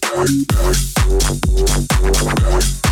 Thank you.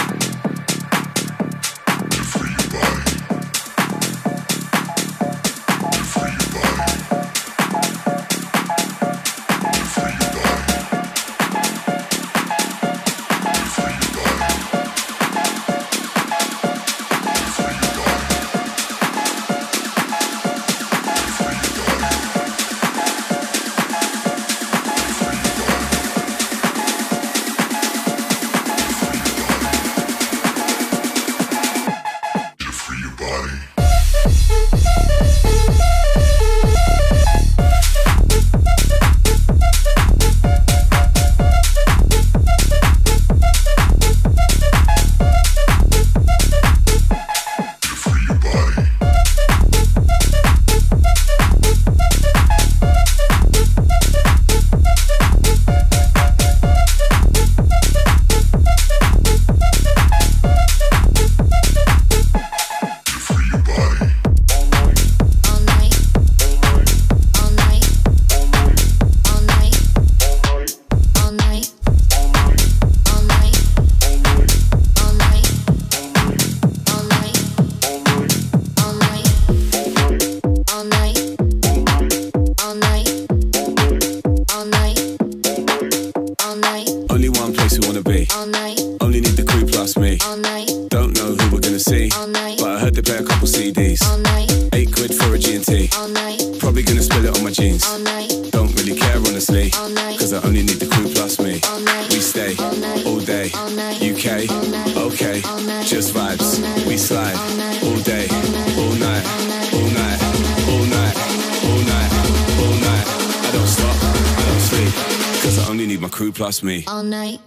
night.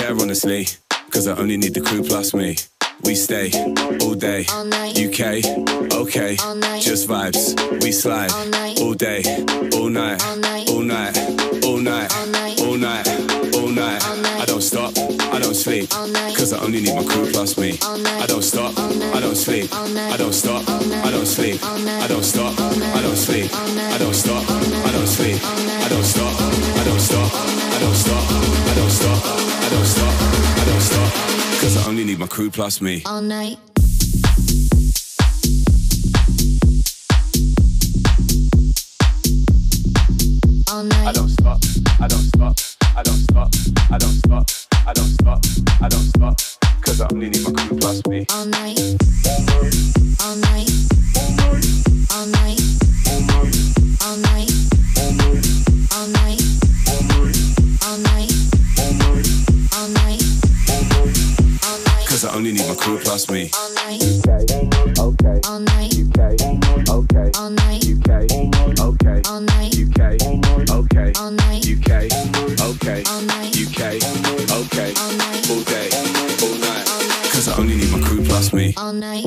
Care honestly, cause I only need the crew plus me. We stay all day, UK, okay, just vibes. We slide all day, all night, all night, all night, all night, all night. I don't stop, I don't sleep, cause I only need my crew plus me. I don't stop, I don't sleep, I don't stop, I don't sleep, I don't stop, I don't sleep, I don't stop, I don't sleep, I don't stop, I don't stop, I don't stop, I don't stop, don't stop, I don't stop, cause I only need my crew plus me. All night. All night. I don't stop, I don't stop, I don't stop, I don't stop, I don't stop, I don't stop, cause I only need my crew plus me. All night. All night. All night. All night. All night. All night. All night. All night. All night. All night. All night. Cause I only need my crew plus me. All night. Okay, All night. okay, okay, All night. UK, okay, All night. UK, okay, All night. UK, okay, All night. UK, okay, All night. all day, all night. Cause I only need my crew plus me. All night.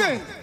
Thing.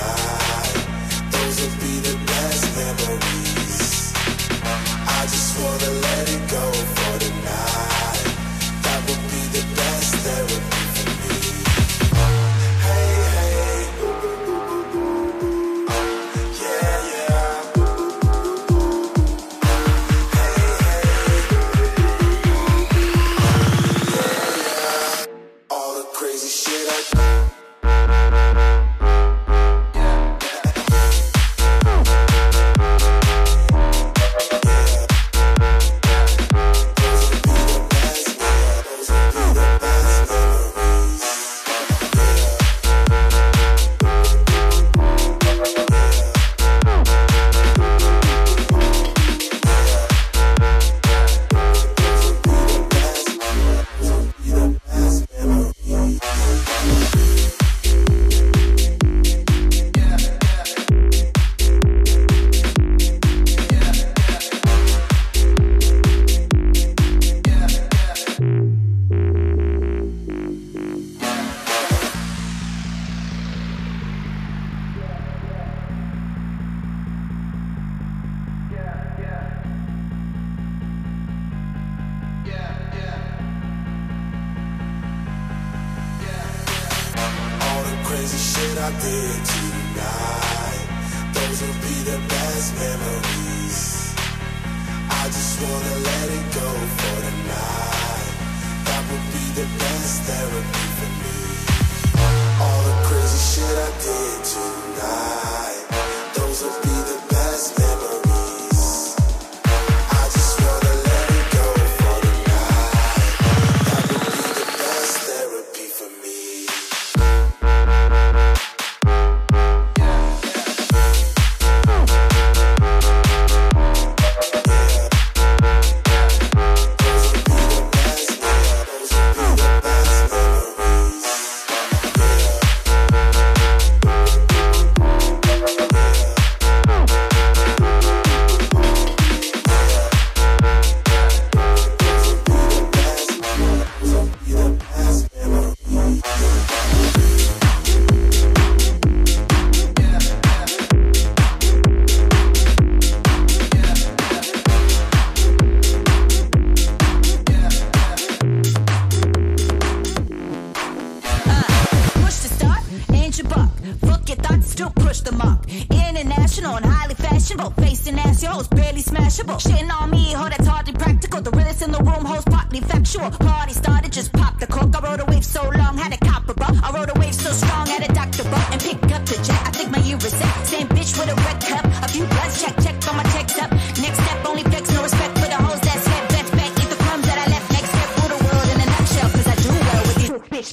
Tonight.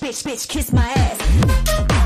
Bitch, bitch, kiss my ass.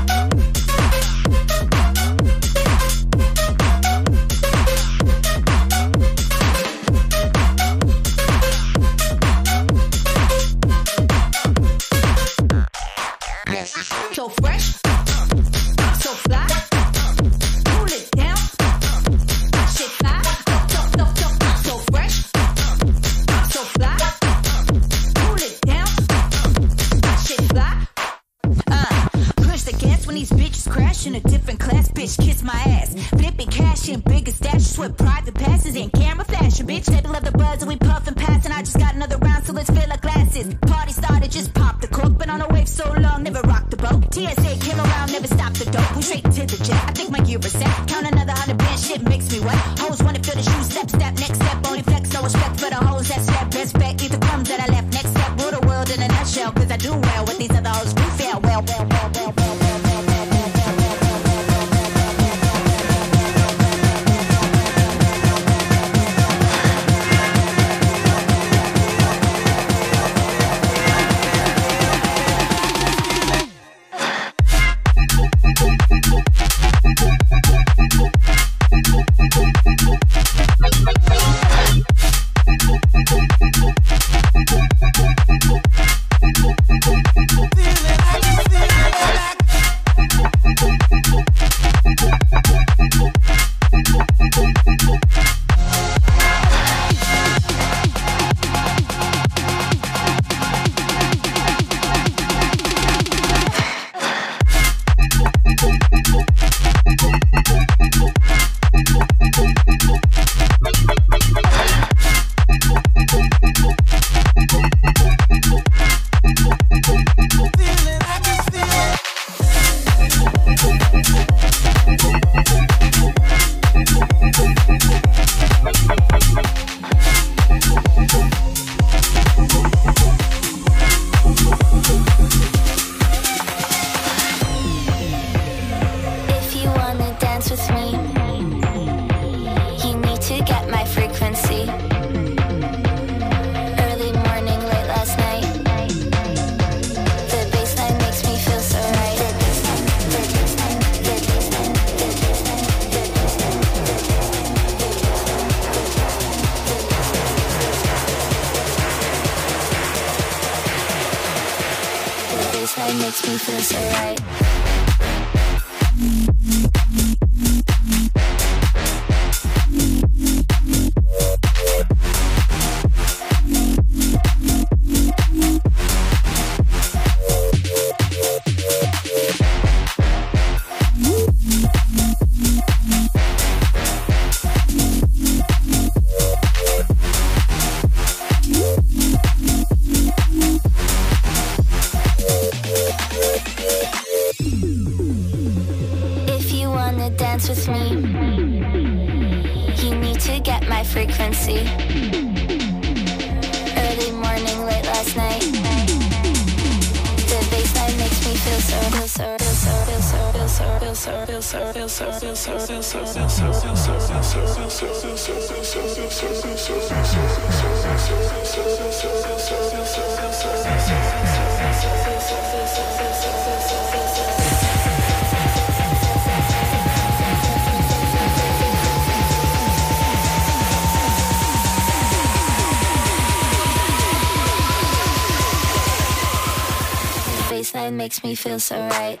Baseline makes me feel so right.